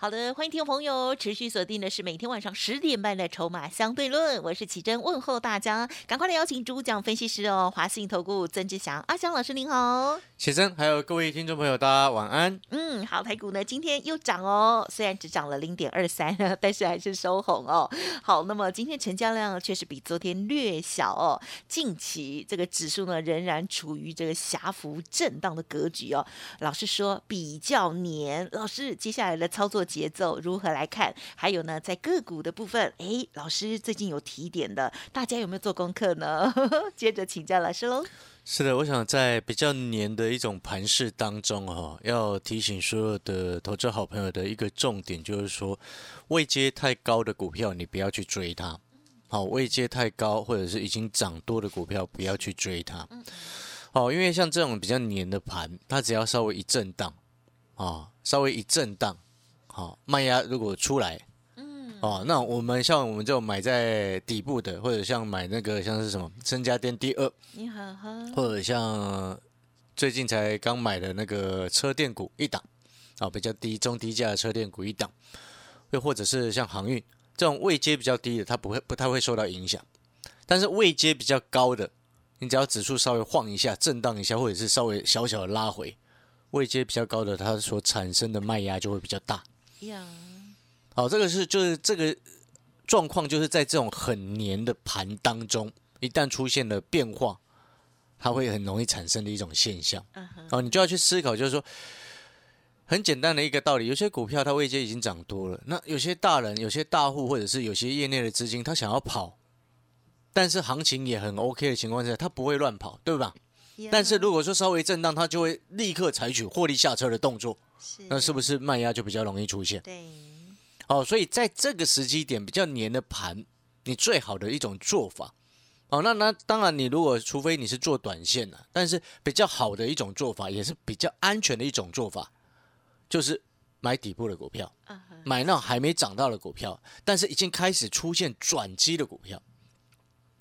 好的，欢迎听众朋友持续锁定的是每天晚上十点半的《筹码相对论》，我是启珍，问候大家，赶快来邀请主讲分析师哦，华信投顾曾志祥阿祥老师您好，启珍，还有各位听众朋友，大家晚安。嗯，好，台股呢今天又涨哦，虽然只涨了零点二三，但是还是收红哦。好，那么今天成交量确实比昨天略小哦，近期这个指数呢仍然处于这个狭幅震荡的格局哦。老师说比较黏，老师接下来的操作。节奏如何来看？还有呢，在个股的部分，哎，老师最近有提点的，大家有没有做功课呢？接着请教老师喽。是的，我想在比较黏的一种盘势当中，哈，要提醒所有的投资好朋友的一个重点，就是说，位阶太高的股票，你不要去追它。好，位阶太高或者是已经涨多的股票，不要去追它。好，因为像这种比较黏的盘，它只要稍微一震荡，啊，稍微一震荡。好，卖压如果出来，嗯，哦，那我们像我们就买在底部的，或者像买那个像是什么深家店第二，你好哈，或者像最近才刚买的那个车电股一档，啊，比较低中低价的车电股一档，又或者是像航运这种位阶比较低的，它不会不太会受到影响，但是位阶比较高的，你只要指数稍微晃一下、震荡一下，或者是稍微小小的拉回，位阶比较高的，它所产生的卖压就会比较大。呀，好，这个是就是这个状况，就是在这种很黏的盘当中，一旦出现了变化，它会很容易产生的一种现象。哦，你就要去思考，就是说，很简单的一个道理，有些股票它位阶已经涨多了，那有些大人、有些大户或者是有些业内的资金，他想要跑，但是行情也很 OK 的情况下，他不会乱跑，对吧？但是如果说稍微震荡，他就会立刻采取获利下车的动作。那是不是卖压就比较容易出现？对，哦，所以在这个时机点比较黏的盘，你最好的一种做法，哦，那那当然，你如果除非你是做短线的，但是比较好的一种做法，也是比较安全的一种做法，就是买底部的股票，买那还没涨到的股票，但是已经开始出现转机的股票，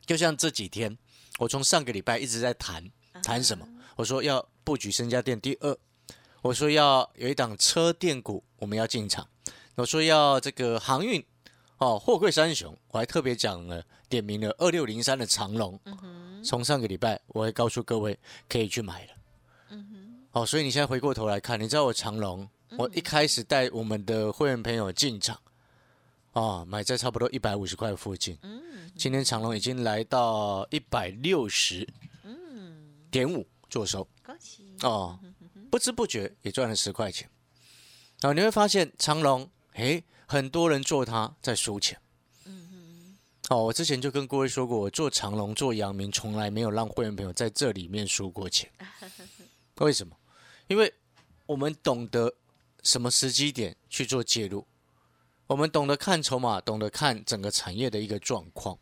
就像这几天，我从上个礼拜一直在谈谈什么，我说要布局深家店第二。我说要有一档车电股，我们要进场。我说要这个航运哦，货柜三雄，我还特别讲了，点名了二六零三的长龙。从上个礼拜，我会告诉各位可以去买了。嗯哼。哦，所以你现在回过头来看，你知道我长龙，我一开始带我们的会员朋友进场，哦，买在差不多一百五十块附近。嗯。今天长龙已经来到一百六十，嗯，点五做收。恭喜。哦。不知不觉也赚了十块钱，然后你会发现长隆，诶，很多人做它在输钱。嗯嗯。哦，我之前就跟各位说过，我做长隆、做阳明，从来没有让会员朋友在这里面输过钱。为什么？因为我们懂得什么时机点去做介入，我们懂得看筹码，懂得看整个产业的一个状况。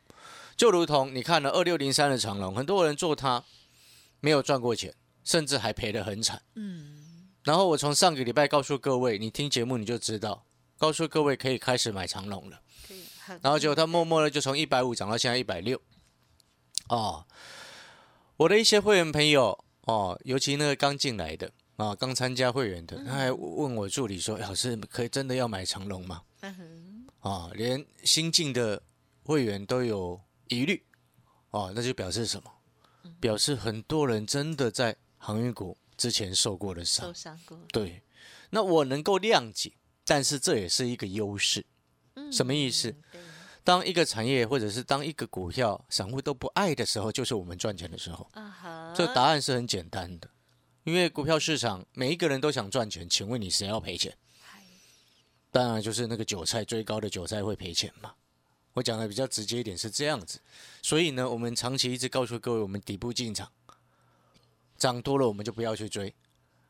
就如同你看了二六零三的长隆，很多人做它没有赚过钱。甚至还赔得很惨。嗯，然后我从上个礼拜告诉各位，你听节目你就知道，告诉各位可以开始买长龙了。然后结果他默默的就从一百五涨到现在一百六。哦，我的一些会员朋友哦，尤其那个刚进来的啊，刚参加会员的，他还问我助理说：“老师，可以真的要买长龙吗？”啊，连新进的会员都有疑虑。哦，那就表示什么？表示很多人真的在。航运股之前受过的伤，受伤过。对，那我能够谅解，但是这也是一个优势。什么意思？当一个产业或者是当一个股票散户都不爱的时候，就是我们赚钱的时候。这答案是很简单的，因为股票市场每一个人都想赚钱，请问你谁要赔钱？当然就是那个韭菜追高的韭菜会赔钱嘛。我讲的比较直接一点是这样子，所以呢，我们长期一直告诉各位，我们底部进场。涨多了我们就不要去追，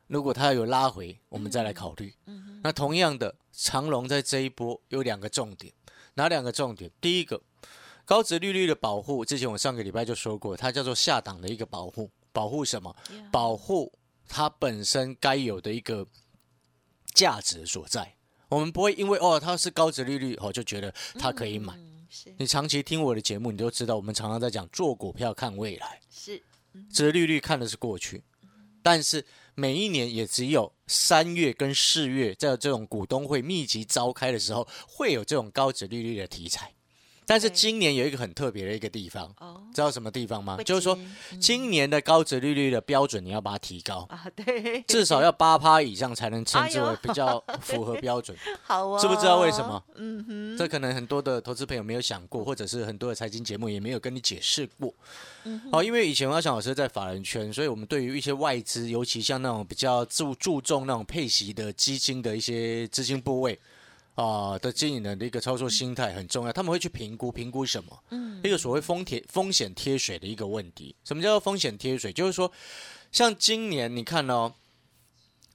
如果它有拉回，我们再来考虑。那同样的，长龙在这一波有两个重点，哪两个重点？第一个，高值利率的保护，之前我上个礼拜就说过，它叫做下档的一个保护，保护什么？保护它本身该有的一个价值所在。我们不会因为哦它是高值利率哦就觉得它可以买。嗯，你长期听我的节目，你都知道，我们常常在讲做股票看未来，是，值利率看的是过去，但是每一年也只有三月跟四月在这种股东会密集召开的时候，会有这种高值利率的题材。但是今年有一个很特别的一个地方，哦，知道什么地方吗？就是说今年的高值利率的标准你要把它提高，啊，对，至少要八趴以上才能称之为比较符合标准。好啊，知不知道为什么？嗯哼，这可能很多的投资朋友没有想过，或者是很多的财经节目也没有跟你解释过。嗯哦，因为以前我要想老师在法人圈，所以我们对于一些外资，尤其像那种比较注注重那种配息的基金的一些资金部位啊、的经营人的一个操作心态很重要。他们会去评估评估什么？嗯一个所谓风贴风险贴水的一个问题。什么叫做风险贴水？就是说，像今年你看哦，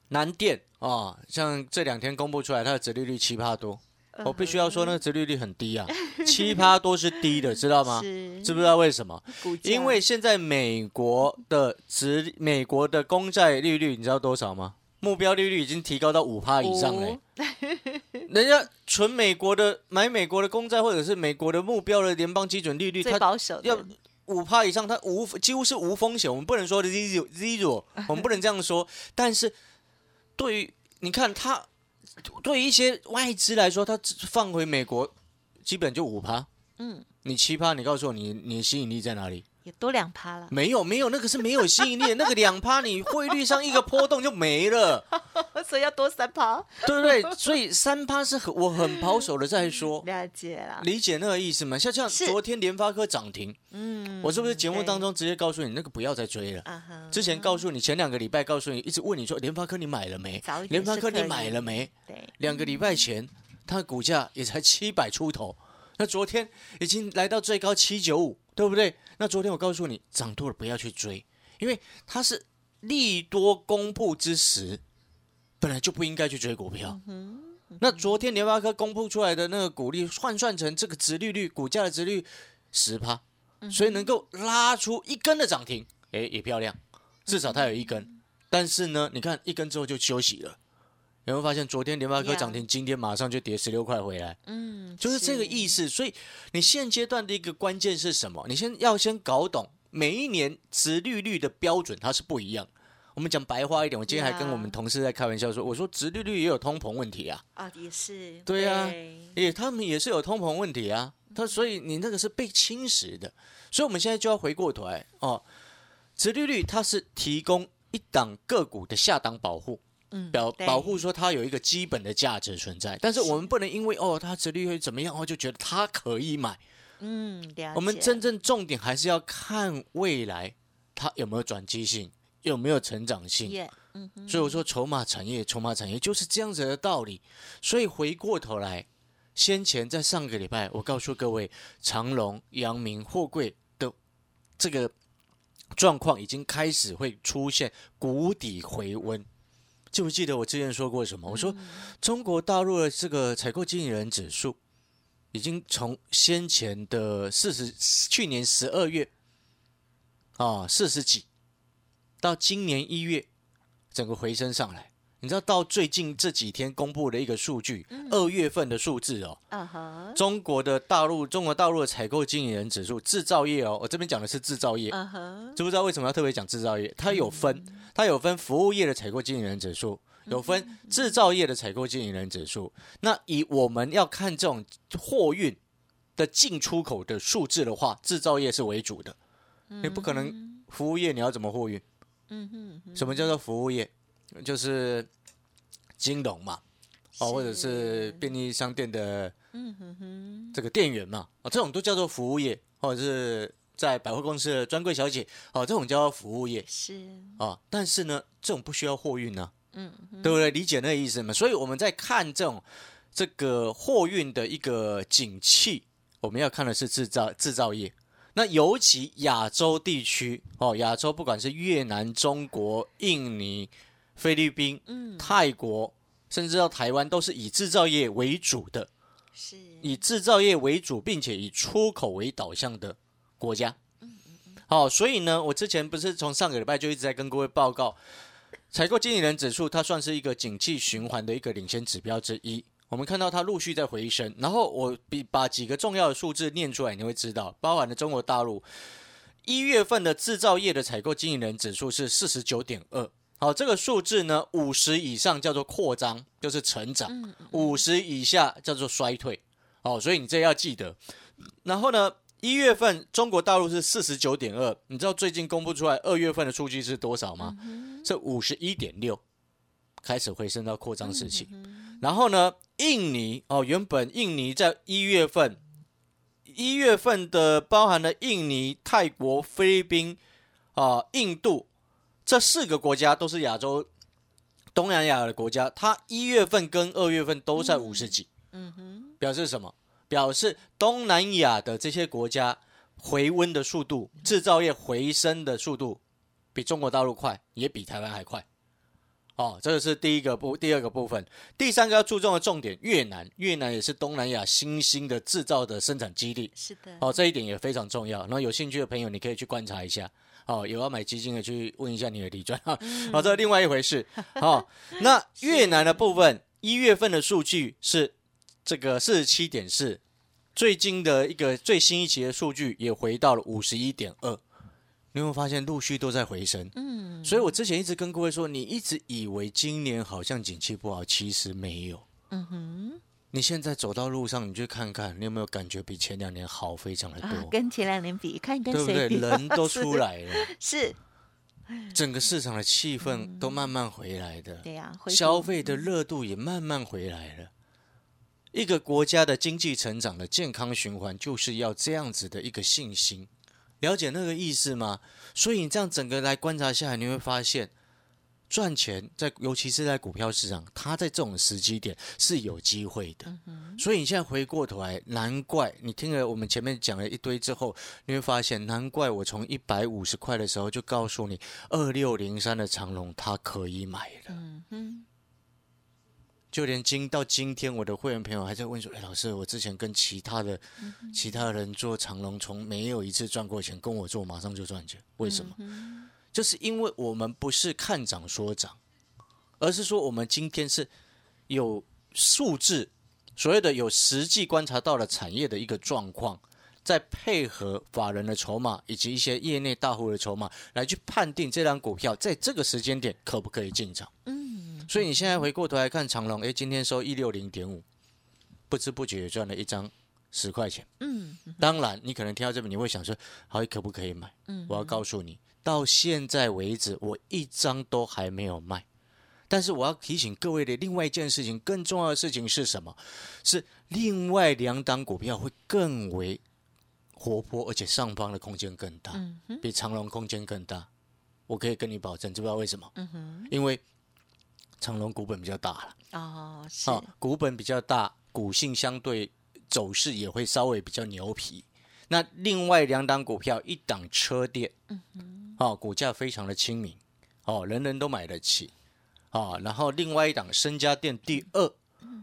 南电啊、像这两天公布出来，它的折利率七趴多。嗯我必须要说，那个折利率很低啊，七趴多是低的，知道吗？知不知道为什么？因为现在美国的值，美国的公债利率你知道多少吗？目标利率已经提高到五趴以上嘞五。人家纯美国的买美国的公债，或者是美国的目标的联邦基准利率，最它保守要五趴以上，它无几乎是无风险。我们不能说 zero zero，我们不能这样说。但是对于你看它，对于一些外资来说，它放回美国，基本就五趴。嗯，你七趴，你告诉我你你的吸引力在哪里？也多两趴了，没有没有，那个是没有吸引力的，那个两趴你汇率上一个波动就没了，所以要多三趴，对不对？所以三趴是很我很保守的在说，了解了，理解那个意思吗？像像昨天联发科涨停，嗯，我是不是节目当中直接告诉你那个不要再追了？之前告诉你，前两个礼拜告诉你，一直问你说联发科你买了没联发科你买了没？对，两个礼拜前，它的股价也才七百出头，那昨天已经来到最高七九五，对不对？那昨天我告诉你，涨多了不要去追，因为它是利多公布之时，本来就不应该去追股票。那昨天联发科公布出来的那个股利换算成这个值利率，股价的值率十趴，所以能够拉出一根的涨停，诶，也漂亮，至少它有一根。但是呢，你看一根之后就休息了。有没有发现昨天联发科涨停，今天马上就跌十六块回来，嗯，就是这个意思。所以你现阶段的一个关键是什么？你先要先搞懂每一年殖利率的标准它是不一样。我们讲白话一点，我今天还跟我们同事在开玩笑说，我说殖利率也有通膨问题啊，啊，也是，对啊也他们也是有通膨问题啊。他所以你那个是被侵蚀的，所以我们现在就要回过头来哦，殖利率它是提供一档个股的下档保护，嗯，保保护说它有一个基本的价值存在，但是我们不能因为哦它殖利率怎么样哦就觉得它可以买，嗯，我们真正重点还是要看未来它有没有转机性，有没有成长性。也，嗯，所以我说筹码产业，筹码产业就是这样子的道理。所以回过头来，先前在上个礼拜，我告诉各位，长隆、阳明、货柜的这个状况已经开始会出现谷底回温。记不记得我之前说过什么？我说中国大陆的这个采购经理人指数，已经从先前的四十，去年十二月啊四十几，到今年一月，整个回升上来。你知道到最近这几天公布的一个数据，二、月份的数字哦，中国的大陆中国大陆的采购经理人指数，制造业哦，我这边讲的是制造业，知不知道为什么要特别讲制造业？它有分，它有分服务业的采购经理人指数，有分制造业的采购经理人指数。那以我们要看这种货运的进出口的数字的话，制造业是为主的，你不可能服务业你要怎么货运？嗯哼哼，什么叫做服务业？就是金融嘛，哦，或者是便利商店的嗯哼哼，这个店员嘛，哦，这种都叫做服务业，或者是在百货公司的专柜小姐，哦，这种叫做服务业是，啊。但是呢，这种不需要货运呢、嗯，对不对？理解那个意思吗？所以我们在看这种这个货运的一个景气，我们要看的是制造制造业。那尤其亚洲地区哦，亚洲不管是越南、中国、印尼、菲律宾、嗯，泰国，甚至到台湾，都是以制造业为主的。是以制造业为主，并且以出口为导向的国家。好，所以呢，我之前不是从上个礼拜就一直在跟各位报告，采购经理人指数，它算是一个景气循环的一个领先指标之一。我们看到它陆续在回升，然后我比把几个重要的数字念出来，你会知道，包含了中国大陆一月份的制造业的采购经理人指数是四十九点二。好，这个数字呢，五十以上叫做扩张，就是成长；五十以下叫做衰退。哦，所以你这要记得。然后呢？一月份中国大陆是四十九点二，你知道最近公布出来二月份的数据是多少吗？是五十一点六，开始回升到扩张时期。然后呢，印尼哦，原本印尼在一月份，一月份的包含了印尼、泰国、菲律宾啊、印度这四个国家都是亚洲、东南亚的国家，它一月份跟二月份都在五十几，嗯哼，表示什么？表示东南亚的这些国家回温的速度，制造业回升的速度比中国大陆快，也比台湾还快。哦，这个是第一个部，第二个部分，第三个要注重的重点，越南，越南也是东南亚新兴的制造的生产基地。是的，哦，这一点也非常重要。然后有兴趣的朋友，你可以去观察一下。哦，有要买基金的去问一下你的李专哈。好，这是另外一回事。好，那越南的部分，一月份的数据是。这个四十七点四，最近的一个最新一期的数据也回到了五十一点二，你有没有发现陆续都在回升？嗯，所以我之前一直跟各位说，你一直以为今年好像景气不好，其实没有。嗯哼，你现在走到路上，你去看看，你有没有感觉比前两年好非常的多？跟前两年比，看跟谁比？人都出来了，是，整个市场的气氛都慢慢回来的。对呀，消费的热度也慢慢回来了。一个国家的经济成长的健康循环，就是要这样子的一个信心，了解那个意思吗？所以你这样整个来观察下来，你会发现赚钱在，尤其是在股票市场，它在这种时机点是有机会的。所以你现在回过头来，难怪你听了我们前面讲了一堆之后，你会发现，难怪我从一百五十块的时候就告诉你，二六零三的长龙它可以买了。就连今到今天，我的会员朋友还在问说：“哎，老师，我之前跟其他的其他人做长龙，从没有一次赚过钱，跟我做马上就赚钱，为什么？就是因为我们不是看涨说涨，而是说我们今天是有数字，所谓的有实际观察到了产业的一个状况，在配合法人的筹码以及一些业内大户的筹码，来去判定这张股票在这个时间点可不可以进场。”嗯所以你现在回过头来看长隆，哎，今天收一六零点五，不知不觉也赚了一张十块钱。嗯，当然你可能听到这边你会想说，好，可不可以买？嗯，我要告诉你，到现在为止我一张都还没有卖。但是我要提醒各位的另外一件事情，更重要的事情是什么？是另外两档股票会更为活泼，而且上方的空间更大，比长隆空间更大。我可以跟你保证，知不知道为什么？因为。长隆股本比较大了哦，是股本比较大，股性相对走势也会稍微比较牛皮。那另外两档股票，一档车店，哦，股价非常的亲民，哦，人人都买得起，哦，然后另外一档深家店第二，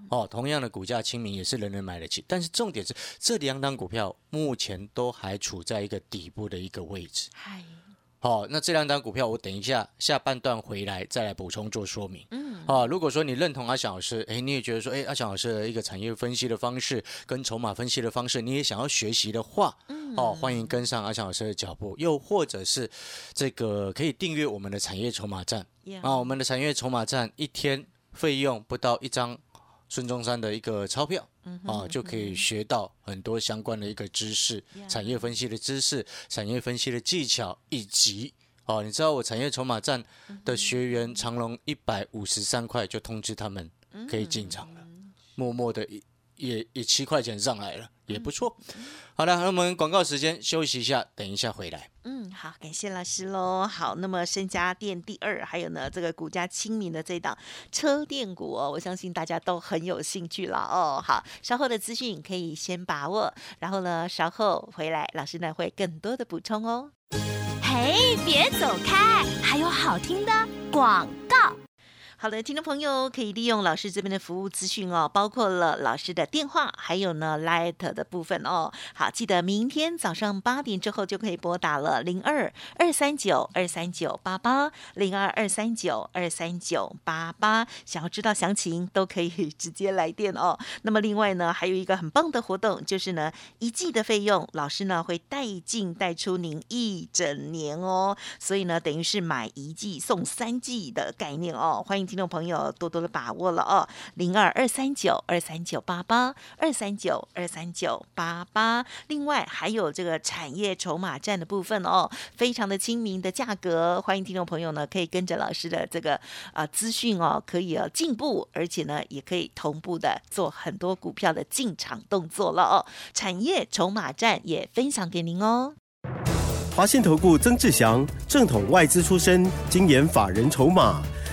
哦，同样的股价亲民，也是人人买得起。但是重点是这两档股票目前都还处在一个底部的一个位置。嗨。好，那这两张股票我等一下下半段回来再来补充做说明。嗯，好，如果说你认同阿翔老师，哎，你也觉得说，哎，阿翔老师的一个产业分析的方式跟筹码分析的方式，你也想要学习的话，嗯，哦，欢迎跟上阿翔老师的脚步，又或者是这个可以订阅我们的产业筹码站啊，我们的产业筹码站一天费用不到一张。孙中山的一个钞票啊，就可以学到很多相关的一个知识，产业分析的知识，产业分析的技巧，以及哦，你知道我产业筹码站的学员长隆一百五十三块就通知他们可以进场了，默默的也也七块钱上来了，也不错。好了，那我们广告时间休息一下，等一下回来。嗯，好，感谢老师喽。好，那么身家店第二，还有呢这个股价亲民的这档车电股哦，我相信大家都很有兴趣了哦。好，稍后的资讯可以先把握，然后呢稍后回来，老师呢会更多的补充哦。嘿，别走开，还有好听的广告。好的，听众朋友可以利用老师这边的服务资讯哦，包括了老师的电话，还有呢 Light 的部分哦。好，记得明天早上八点之后就可以拨打了零二二三九二三九八八零二二三九二三九八八。想要知道详情都可以直接来电哦。那么另外呢，还有一个很棒的活动，就是呢一季的费用，老师呢会带进带出您一整年哦。所以呢，等于是买一季送三季的概念哦。欢迎。听众朋友，多多的把握了哦，零二二三九二三九八八二三九二三九八八。另外还有这个产业筹码站的部分哦，非常的亲民的价格，欢迎听众朋友呢可以跟着老师的这个啊资讯哦，可以呃进步，而且呢也可以同步的做很多股票的进场动作了哦。产业筹码站也分享给您哦。华信投顾曾志祥，正统外资出身，精研法人筹码。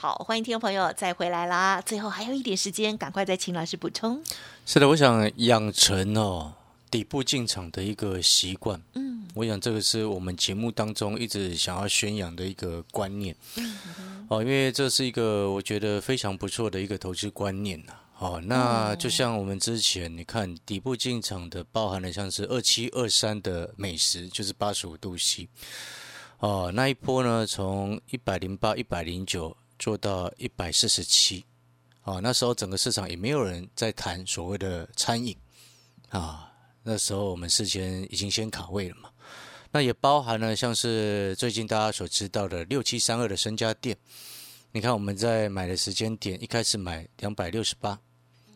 好，欢迎听众朋友再回来啦！最后还有一点时间，赶快再请老师补充。是的，我想养成哦底部进场的一个习惯。嗯，我想这个是我们节目当中一直想要宣扬的一个观念。嗯，哦，因为这是一个我觉得非常不错的一个投资观念呐。哦，那就像我们之前你看底部进场的，包含了像是二七二三的美食，就是八十五度 C。哦，那一波呢，从一百零八、一百零九。做到一百四十七，啊，那时候整个市场也没有人在谈所谓的餐饮，啊，那时候我们事先已经先卡位了嘛，那也包含了像是最近大家所知道的六七三二的身家店，你看我们在买的时间点，一开始买两百六十八，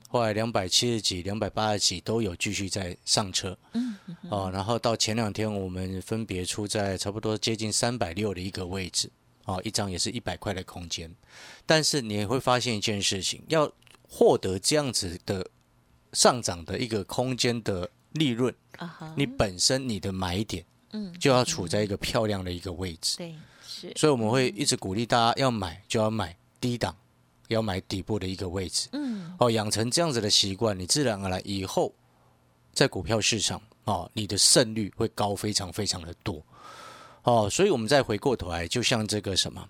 后来两百七十几、两百八十几都有继续在上车，嗯，哦，然后到前两天我们分别出在差不多接近三百六的一个位置。哦，一张也是一百块的空间，但是你会发现一件事情，要获得这样子的上涨的一个空间的利润，你本身你的买点，嗯，就要处在一个漂亮的一个位置，对，是，所以我们会一直鼓励大家要买就要买低档，要买底部的一个位置，嗯，哦，养成这样子的习惯，你自然而然以后在股票市场，哦，你的胜率会高非常非常的多。哦，所以我们再回过头来，就像这个什么，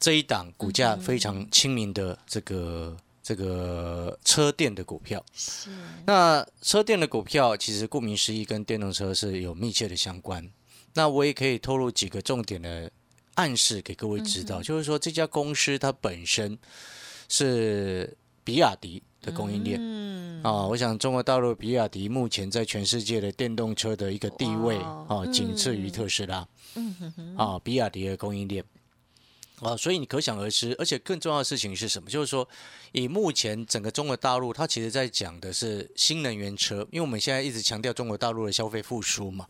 这一档股价非常亲民的这个这个车电的股票，是。那车电的股票，其实顾名思义，跟电动车是有密切的相关。那我也可以透露几个重点的暗示给各位知道，就是说这家公司它本身是比亚迪的供应链。嗯啊，我想中国大陆比亚迪目前在全世界的电动车的一个地位啊，仅次于特斯拉。嗯哼哼，啊，比亚迪的供应链，啊，所以你可想而知，而且更重要的事情是什么？就是说，以目前整个中国大陆，它其实在讲的是新能源车，因为我们现在一直强调中国大陆的消费复苏嘛。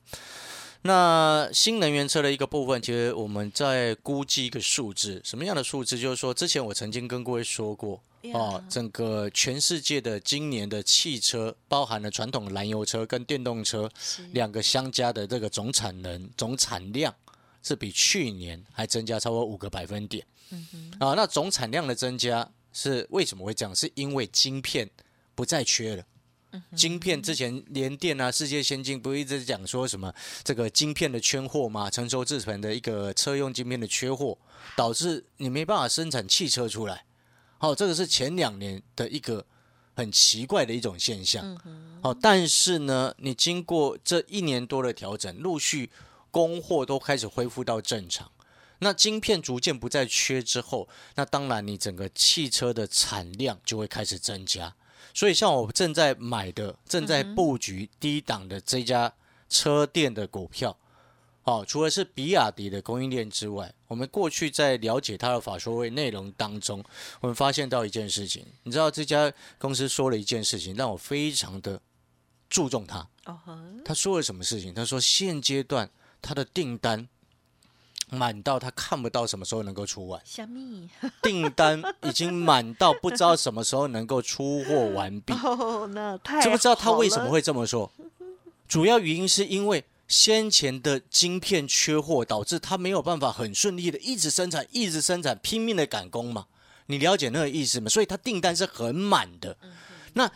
那新能源车的一个部分，其实我们在估计一个数字，什么样的数字？就是说，之前我曾经跟各位说过，哦，整个全世界的今年的汽车，包含了传统燃油车跟电动车两个相加的这个总产能、总产量，是比去年还增加超过五个百分点。嗯哼，啊，那总产量的增加是为什么会这样？是因为晶片不再缺了。晶片之前联电啊，世界先进不一直讲说什么这个晶片的缺货吗？成熟制成的一个车用晶片的缺货，导致你没办法生产汽车出来。好，这个是前两年的一个很奇怪的一种现象。好，但是呢，你经过这一年多的调整，陆续供货都开始恢复到正常，那晶片逐渐不再缺之后，那当然你整个汽车的产量就会开始增加。所以，像我正在买的、正在布局低档的这家车店的股票，哦，除了是比亚迪的供应链之外，我们过去在了解它的法说会内容当中，我们发现到一件事情，你知道这家公司说了一件事情，让我非常的注重它。哦他说了什么事情？他说现阶段他的订单满到他看不到什么时候能够出完，小蜜订单已经满到不知道什么时候能够出货完毕。哦，那太知不知道他为什么会这么说？主要原因是因为先前的晶片缺货，导致他没有办法很顺利的一直生产，一直生产，拼命的赶工嘛。你了解那个意思吗？所以他订单是很满的。那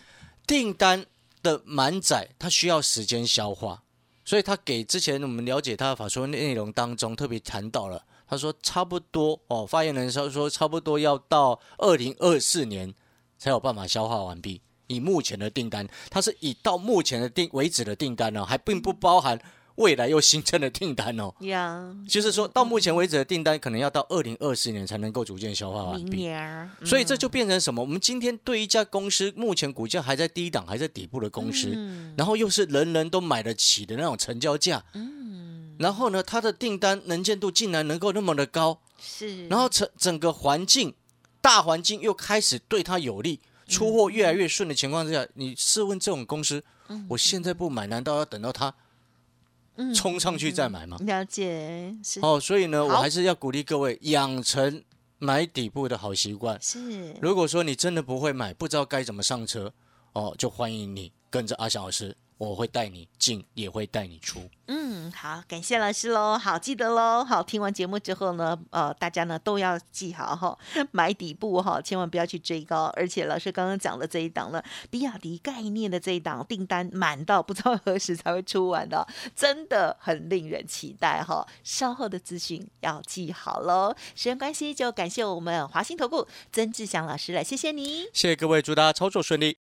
订单的满载，它需要时间消化，所以他给之前我们了解他的法说内容当中特别谈到了，他说差不多哦，发言人说说差不多要到二零二四年才有办法消化完毕。以目前的订单，它是以到目前的订为止的订单呢、还并不包含未来又新增的订单哦。呀，就是说到目前为止的订单，可能要到二零二四年才能够逐渐消化完明毕。所以这就变成什么？我们今天对一家公司，目前股价还在低档、还在底部的公司，嗯。然后又是人人都买得起的那种成交价，嗯，然后呢，它的订单能见度竟然能够那么的高，是，然后整整个环境、大环境又开始对它有利，出货越来越顺的情况之下，你试问这种公司，我现在不买，难道要等到它嗯冲上去再买嘛？了解，是哦，所以呢，我还是要鼓励各位养成买底部的好习惯。是，如果说你真的不会买，不知道该怎么上车，哦，就欢迎你跟着阿翔老师，我会带你进，也会带你出。嗯，好，感谢老师喽，好，记得喽，好，听完节目之后呢，呃，大家呢都要记好哈，买底部哈，千万不要去追高，而且老师刚刚讲的这一档呢，比亚迪概念的这一档订单满到不知道何时才会出完的，真的很令人期待哈。稍后的资讯要记好喽。时间关系，就感谢我们华兴投顾曾志祥老师了，谢谢你。谢谢各位，祝大家操作顺利。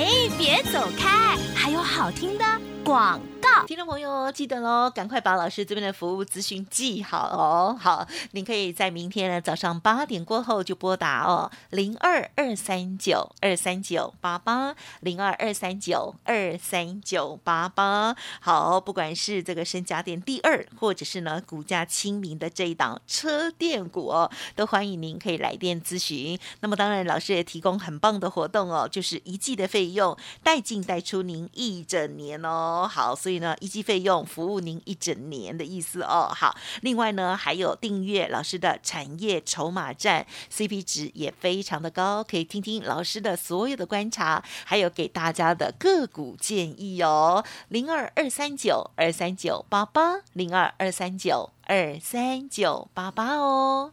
哎，别走开，还有好听的广听众朋友，记得喽，赶快把老师这边的服务资讯记好哦。好，您可以在明天呢早上八点过后就拨打哦，零二二三九二三九八八，零二二三九二三九八八。好，不管是这个深家电第二，或者是呢股价亲民的这一档车电股哦，都欢迎您可以来电咨询。那么当然，老师也提供很棒的活动哦，就是一季的费用带进带出您一整年哦。好，所以呢，一季费用服务您一整年的意思哦。好，另外呢，还有订阅老师的产业筹码站，CP 值也非常的高，可以听听老师的所有的观察，还有给大家的个股建议哦。零二二三九二三九八八，零二二三九二三九八八哦。